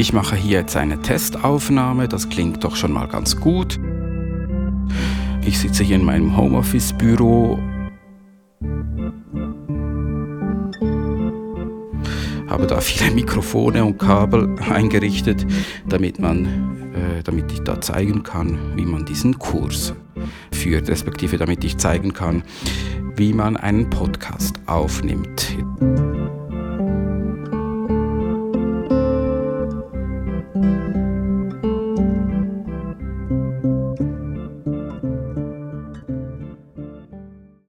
Ich mache hier jetzt eine Testaufnahme, das klingt doch schon mal ganz gut. Ich sitze hier in meinem Homeoffice-Büro. Habe da viele Mikrofone und Kabel eingerichtet, damit, man, äh, damit ich da zeigen kann, wie man diesen Kurs führt, respektive damit ich zeigen kann, wie man einen Podcast aufnimmt.